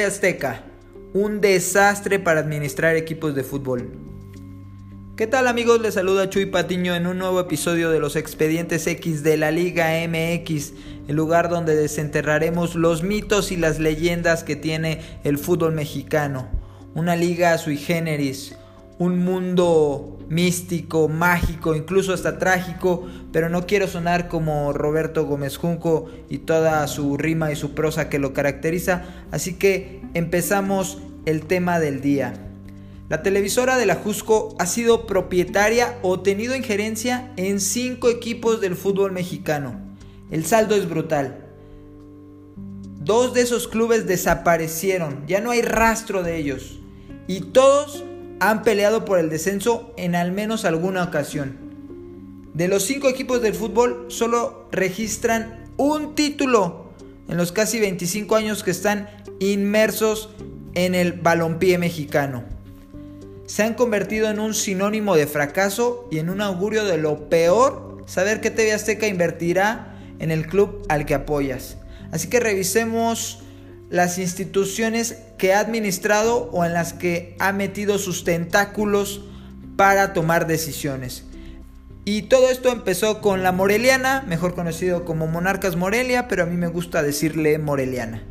Azteca, un desastre para administrar equipos de fútbol. ¿Qué tal amigos? Les saluda Chuy Patiño en un nuevo episodio de los Expedientes X de la Liga MX, el lugar donde desenterraremos los mitos y las leyendas que tiene el fútbol mexicano. Una liga sui generis, un mundo místico, mágico, incluso hasta trágico, pero no quiero sonar como Roberto Gómez Junco y toda su rima y su prosa que lo caracteriza, así que empezamos el tema del día. La televisora de la Jusco ha sido propietaria o tenido injerencia en cinco equipos del fútbol mexicano. El saldo es brutal. Dos de esos clubes desaparecieron, ya no hay rastro de ellos. Y todos han peleado por el descenso en al menos alguna ocasión. De los cinco equipos del fútbol, solo registran un título en los casi 25 años que están inmersos en el balompié mexicano. Se han convertido en un sinónimo de fracaso y en un augurio de lo peor saber que TV Azteca invertirá en el club al que apoyas. Así que revisemos las instituciones que ha administrado o en las que ha metido sus tentáculos para tomar decisiones. Y todo esto empezó con la Moreliana, mejor conocido como Monarcas Morelia, pero a mí me gusta decirle Moreliana.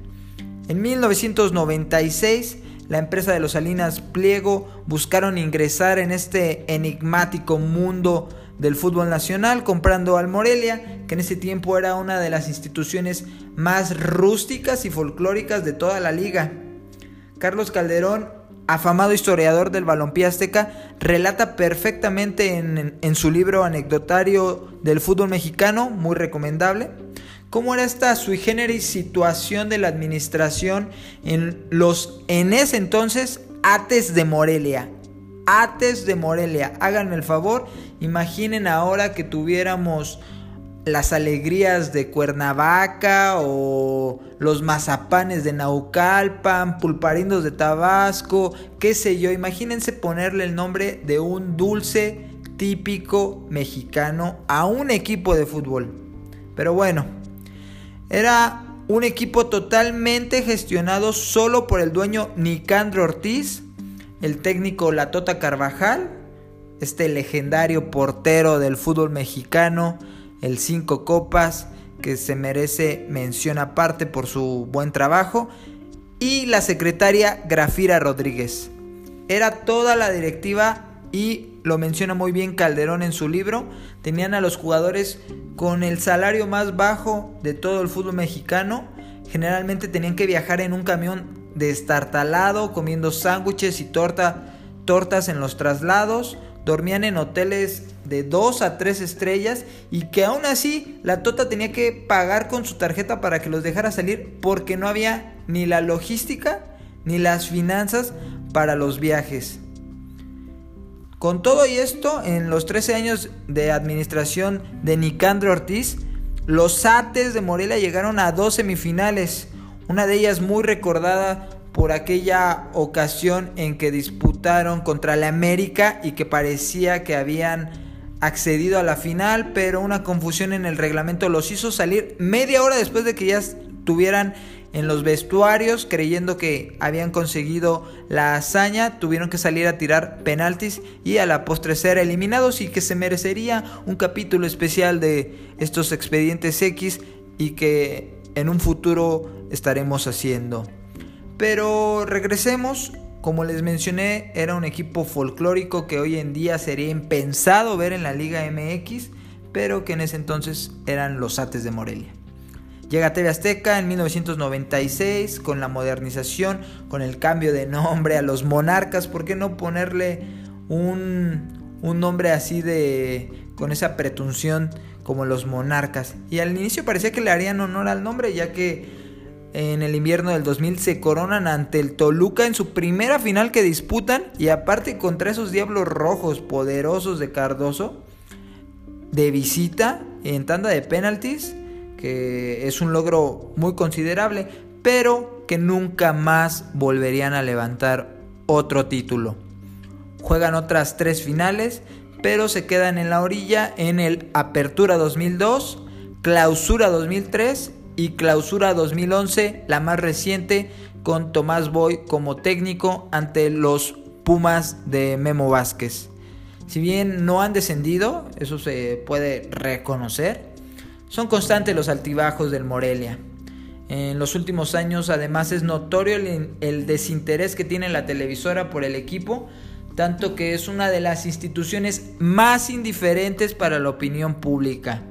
En 1996, la empresa de los Salinas Pliego buscaron ingresar en este enigmático mundo del fútbol nacional comprando al Morelia, que en ese tiempo era una de las instituciones más rústicas y folclóricas de toda la liga. Carlos Calderón, afamado historiador del balompié azteca, relata perfectamente en, su libro anecdotario del fútbol mexicano, muy recomendable, cómo era esta sui generis situación de la administración en los en ese entonces Ates de Morelia, Ates de Morelia. Háganme el favor, imaginen ahora que tuviéramos las alegrías de Cuernavaca o los mazapanes de Naucalpan, pulparindos de Tabasco, qué sé yo. Imagínense ponerle el nombre de un dulce típico mexicano a un equipo de fútbol. Pero bueno, era un equipo totalmente gestionado solo por el dueño Nicandro Ortiz el técnico Latota Carvajal, este legendario portero del fútbol mexicano, el Cinco Copas, que se merece mención aparte por su buen trabajo, y la secretaria Grafira Rodríguez. Era toda la directiva y lo menciona muy bien Calderón en su libro, tenían a los jugadores con el salario más bajo de todo el fútbol mexicano, generalmente tenían que viajar en un camión destartalado, comiendo sándwiches y torta, tortas en los traslados, dormían en hoteles de 2 a 3 estrellas y que aún así la Tota tenía que pagar con su tarjeta para que los dejara salir porque no había ni la logística ni las finanzas para los viajes. Con todo y esto, en los 13 años de administración de Nicandro Ortiz, los Ates de Morelia llegaron a dos semifinales una de ellas muy recordada por aquella ocasión en que disputaron contra la América y que parecía que habían accedido a la final, pero una confusión en el reglamento los hizo salir media hora después de que ya estuvieran en los vestuarios creyendo que habían conseguido la hazaña, tuvieron que salir a tirar penaltis y a la postre ser eliminados y que se merecería un capítulo especial de estos expedientes X y que en un futuro estaremos haciendo. Pero regresemos, como les mencioné, era un equipo folclórico que hoy en día sería impensado ver en la Liga MX, pero que en ese entonces eran los Ates de Morelia. Llega TV Azteca en 1996 con la modernización, con el cambio de nombre a los monarcas. ¿Por qué no ponerle un, un nombre así de. con esa pretunción como los monarcas. Y al inicio parecía que le harían honor al nombre, ya que en el invierno del 2000 se coronan ante el Toluca en su primera final que disputan y aparte contra esos diablos rojos poderosos de Cardoso de visita en tanda de penaltis, que es un logro muy considerable, pero que nunca más volverían a levantar otro título. Juegan otras tres finales pero se quedan en la orilla en el Apertura 2002, Clausura 2003 y Clausura 2011, la más reciente, con Tomás Boy como técnico ante los Pumas de Memo Vázquez. Si bien no han descendido, eso se puede reconocer, son constantes los altibajos del Morelia. En los últimos años además es notorio el, desinterés que tiene la televisora por el equipo, tanto que es una de las instituciones más indiferentes para la opinión pública.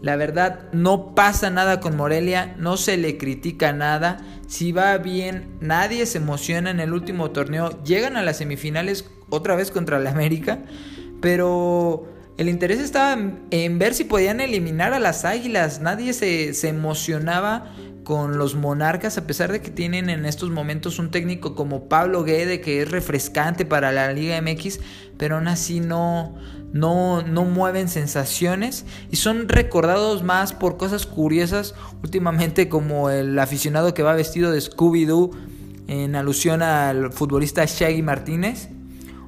La verdad, no pasa nada con Morelia, no se le critica nada. Si va bien, nadie se emociona en el último torneo. Llegan a las semifinales otra vez contra la América, pero el interés estaba en, ver si podían eliminar a las Águilas. Nadie se, se emocionaba con los Monarcas, a pesar de que tienen en estos momentos un técnico como Pablo Guede, que es refrescante para la Liga MX, pero aún así no, no, no mueven sensaciones y son recordados más por cosas curiosas últimamente como el aficionado que va vestido de Scooby-Doo en alusión al futbolista Shaggy Martínez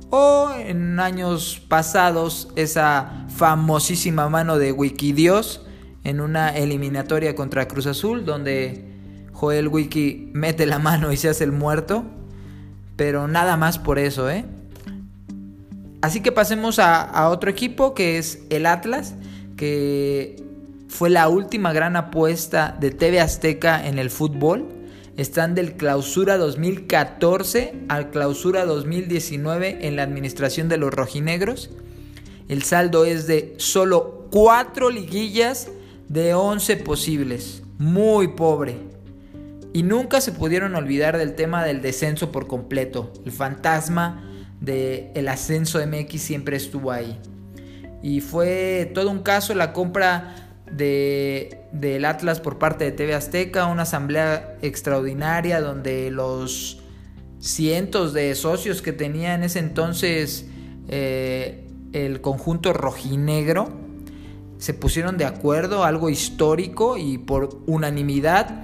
o en años pasados esa famosísima mano de Wikidios en una eliminatoria contra Cruz Azul donde Joel Wiki mete la mano y se hace el muerto pero nada más por eso, ¿eh? Así que pasemos a, otro equipo que es el Atlas, que fue la última gran apuesta de TV Azteca en el fútbol. Están del clausura 2014 al clausura 2019 en la administración de los rojinegros. El saldo es de solo 4 liguillas de 11 posibles. Muy pobre. Y nunca se pudieron olvidar del tema del descenso por completo. El fantasma del el ascenso MX siempre estuvo ahí. Y fue todo un caso la compra de, del Atlas por parte de TV Azteca, una asamblea extraordinaria donde los cientos de socios que tenía en ese entonces eh, el conjunto rojinegro se pusieron de acuerdo, algo histórico y por unanimidad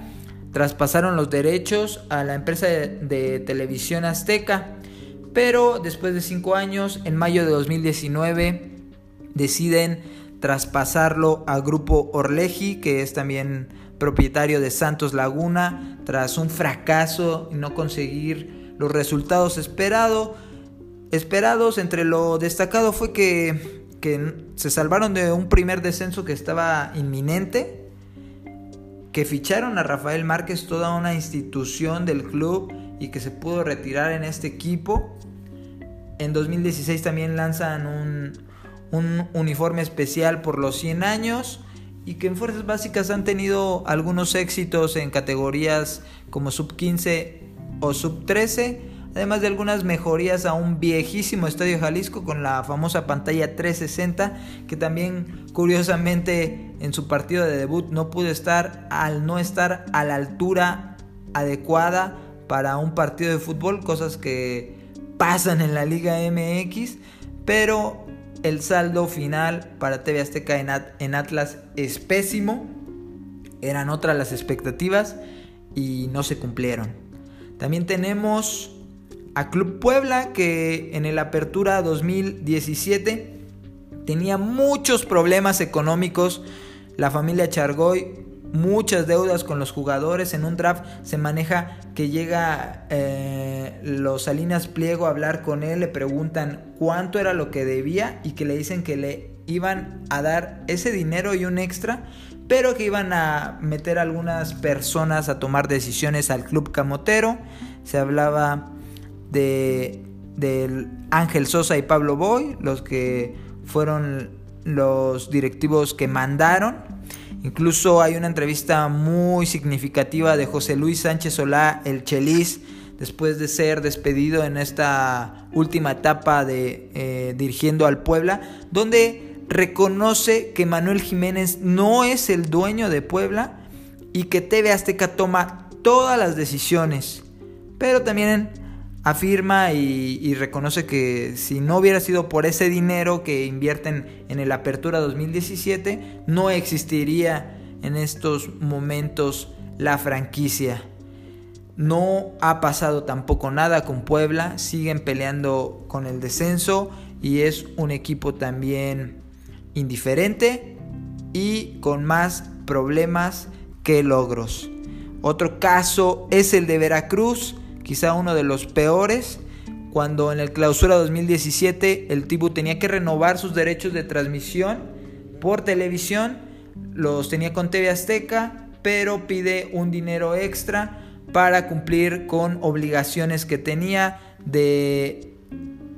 traspasaron los derechos a la empresa de televisión azteca pero después de cinco años, en mayo de 2019, deciden traspasarlo al grupo Orleji, que es también propietario de Santos Laguna, tras un fracaso y no conseguir los resultados esperados. Entre lo destacado fue que, que se salvaron de un primer descenso que estaba inminente, que ficharon a Rafael Márquez, toda una institución del club, y que se pudo retirar en este equipo. En 2016 también lanzan un, uniforme especial por los 100 años y que en fuerzas básicas han tenido algunos éxitos en categorías como sub 15 o sub 13, además de algunas mejorías a un viejísimo Estadio Jalisco con la famosa pantalla 360 que también curiosamente en su partido de debut no pudo estar al no estar a la altura adecuada para un partido de fútbol, cosas que pasan en la Liga MX, pero el saldo final para TV Azteca en, Atlas es pésimo. Eran otras las expectativas y no se cumplieron. También tenemos a Club Puebla que en el Apertura 2017 tenía muchos problemas económicos. La familia Chargoy muchas deudas con los jugadores. En un draft se maneja que llega eh, los Salinas Pliego a hablar con él, le preguntan cuánto era lo que debía y que le dicen que le iban a dar ese dinero y un extra, pero que iban a meter algunas personas a tomar decisiones al club camotero. Se hablaba de del Ángel Sosa y Pablo Boy, los que fueron los directivos que mandaron Incluso hay una entrevista muy significativa de José Luis Sánchez Solá, el Chelis, después de ser despedido en esta última etapa de eh, dirigiendo al Puebla, donde reconoce que Manuel Jiménez no es el dueño de Puebla y que TV Azteca toma todas las decisiones. Pero también afirma y, reconoce que si no hubiera sido por ese dinero que invierten en el Apertura 2017, no existiría en estos momentos la franquicia. No ha pasado tampoco nada con Puebla, siguen peleando con el descenso y es un equipo también indiferente y con más problemas que logros. Otro caso es el de Veracruz, quizá uno de los peores, cuando en el clausura 2017 el Tibu tenía que renovar sus derechos de transmisión por televisión, los tenía con TV Azteca, pero pide un dinero extra para cumplir con obligaciones que tenía de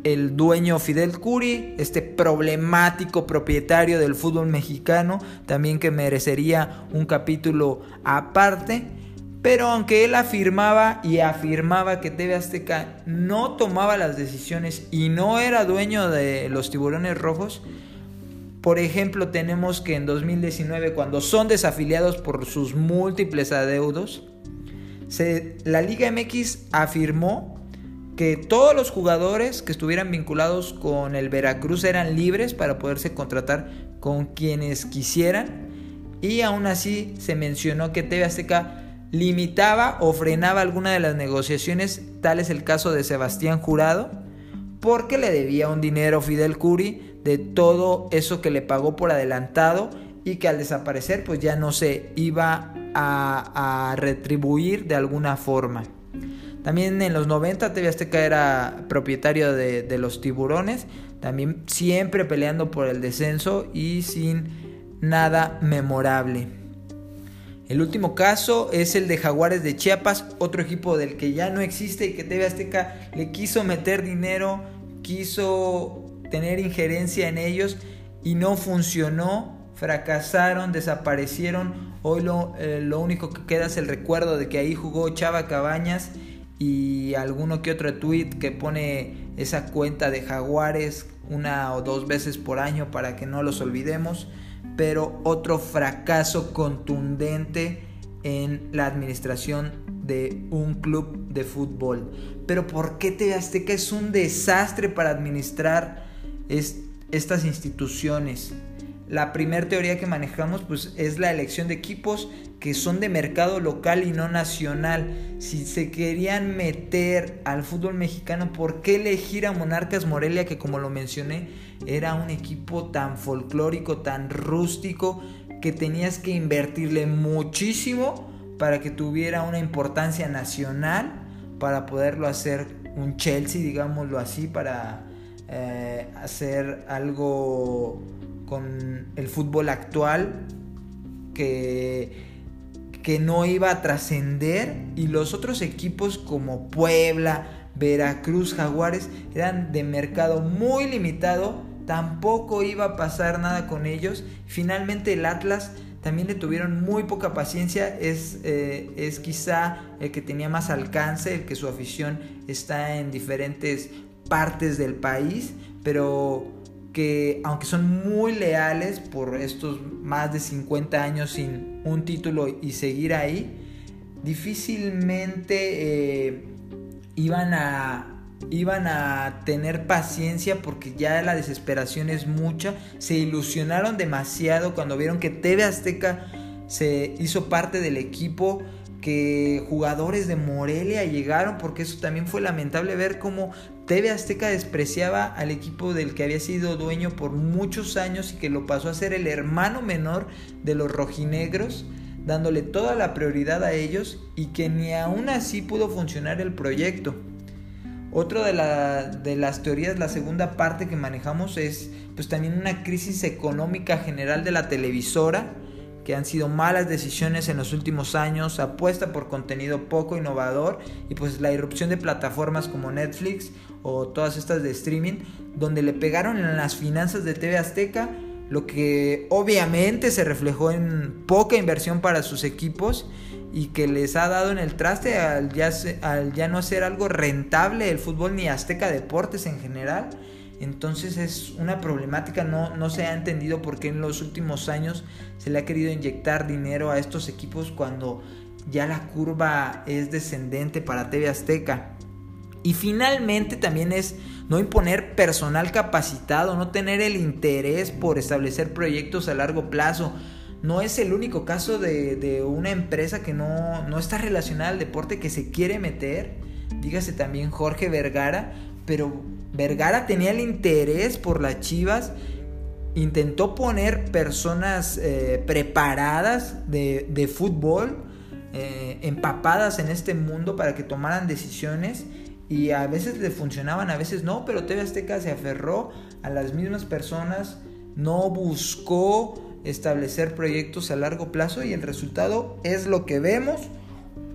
el dueño Fidel Curi, este problemático propietario del fútbol mexicano, también que merecería un capítulo aparte. Pero aunque él afirmaba y afirmaba que TV Azteca no tomaba las decisiones y no era dueño de los tiburones rojos, por ejemplo tenemos que en 2019 cuando son desafiliados por sus múltiples adeudos, la Liga MX afirmó que todos los jugadores que estuvieran vinculados con el Veracruz eran libres para poderse contratar con quienes quisieran. Y aún así se mencionó que TV Azteca limitaba o frenaba alguna de las negociaciones, tal es el caso de Sebastián Jurado, porque le debía un dinero Fidel Curi de todo eso que le pagó por adelantado y que al desaparecer pues ya no se iba a, retribuir de alguna forma. También en los 90 TV Azteca era propietario de, de los tiburones, también siempre peleando por el descenso y sin nada memorable. El último caso es el de Jaguares de Chiapas, otro equipo del que ya no existe y que TV Azteca le quiso meter dinero, quiso tener injerencia en ellos y no funcionó, fracasaron, desaparecieron. Hoy lo, eh, lo único que queda es el recuerdo de que ahí jugó Chava Cabañas y alguno que otro tweet que pone esa cuenta de Jaguares una o dos veces por año para que no los olvidemos pero otro fracaso contundente en la administración de un club de fútbol. Pero ¿por qué TV Azteca es un desastre para administrar estas instituciones? La primera teoría que manejamos pues, es la elección de equipos que son de mercado local y no nacional. Si se querían meter al fútbol mexicano, ¿por qué elegir a Monarcas Morelia que como lo mencioné era un equipo tan folclórico, tan rústico, que tenías que invertirle muchísimo para que tuviera una importancia nacional, para poderlo hacer un Chelsea, digámoslo así, para eh, hacer algo con el fútbol actual que, que no iba a trascender. Y los otros equipos como Puebla, Veracruz, Jaguares eran de mercado muy limitado, tampoco iba a pasar nada con ellos. Finalmente el Atlas también le tuvieron muy poca paciencia, es, eh, es quizá el que tenía más alcance, el que su afición está en diferentes partes del país, pero que aunque son muy leales por estos más de 50 años sin un título y seguir ahí, difícilmente eh, iban, a, iban a tener paciencia porque ya la desesperación es mucha. Se ilusionaron demasiado cuando vieron que TV Azteca se hizo parte del equipo que jugadores de Morelia llegaron, porque eso también fue lamentable ver cómo TV Azteca despreciaba al equipo del que había sido dueño por muchos años y que lo pasó a ser el hermano menor de los rojinegros, dándole toda la prioridad a ellos y que ni aún así pudo funcionar el proyecto. Otra de, de las teorías, la segunda parte que manejamos es pues también una crisis económica general de la televisora, que han sido malas decisiones en los últimos años, apuesta por contenido poco innovador y pues la irrupción de plataformas como Netflix o todas estas de streaming, donde le pegaron en las finanzas de TV Azteca, lo que obviamente se reflejó en poca inversión para sus equipos y que les ha dado en el traste al ya, al ya no ser algo rentable el fútbol ni Azteca Deportes en general entonces es una problemática, no, no se ha entendido por qué en los últimos años se le ha querido inyectar dinero a estos equipos cuando ya la curva es descendente para TV Azteca. Y finalmente también es no imponer personal capacitado, no tener el interés por establecer proyectos a largo plazo. No es el único caso de, de una empresa que no, no está relacionada al deporte que se quiere meter. Dígase también Jorge Vergara, pero Vergara tenía el interés por las Chivas, intentó poner personas eh, preparadas de, fútbol, eh, empapadas en este mundo para que tomaran decisiones y a veces le funcionaban, a veces no, pero TV Azteca se aferró a las mismas personas, no buscó establecer proyectos a largo plazo y el resultado es lo que vemos.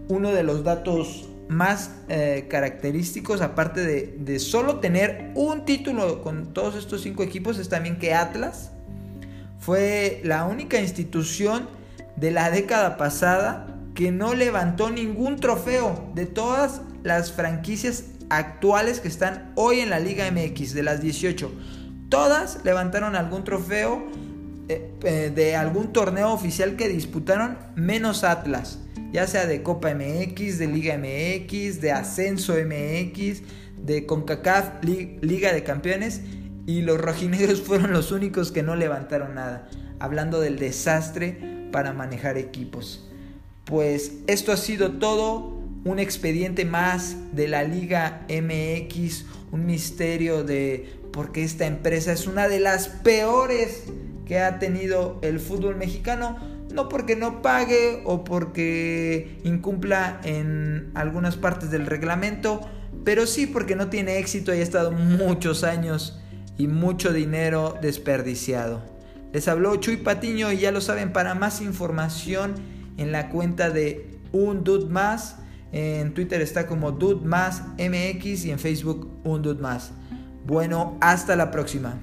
Uno de los datos más eh, característicos, aparte de, de, solo tener un título con todos estos cinco equipos, es también que Atlas fue la única institución de la década pasada que no levantó ningún trofeo de todas las franquicias actuales que están hoy en la Liga MX, de las 18. Todas levantaron algún trofeo de algún torneo oficial que disputaron, menos Atlas, ya sea de Copa MX, de Liga MX, de Ascenso MX, de CONCACAF, Liga de Campeones, y los rojinegros fueron los únicos que no levantaron nada, hablando del desastre para manejar equipos. Pues esto ha sido todo, un expediente más de la Liga MX, un misterio de por qué esta empresa es una de las peores que ha tenido el fútbol mexicano, no porque no pague o porque incumpla en algunas partes del reglamento, pero sí porque no tiene éxito y ha estado muchos años y mucho dinero desperdiciado. Les habló Chuy Patiño y ya lo saben, para más información en la cuenta de Un Dude Más, en Twitter está como Dude Más MX y en Facebook Un Dude Más. Bueno, hasta la próxima.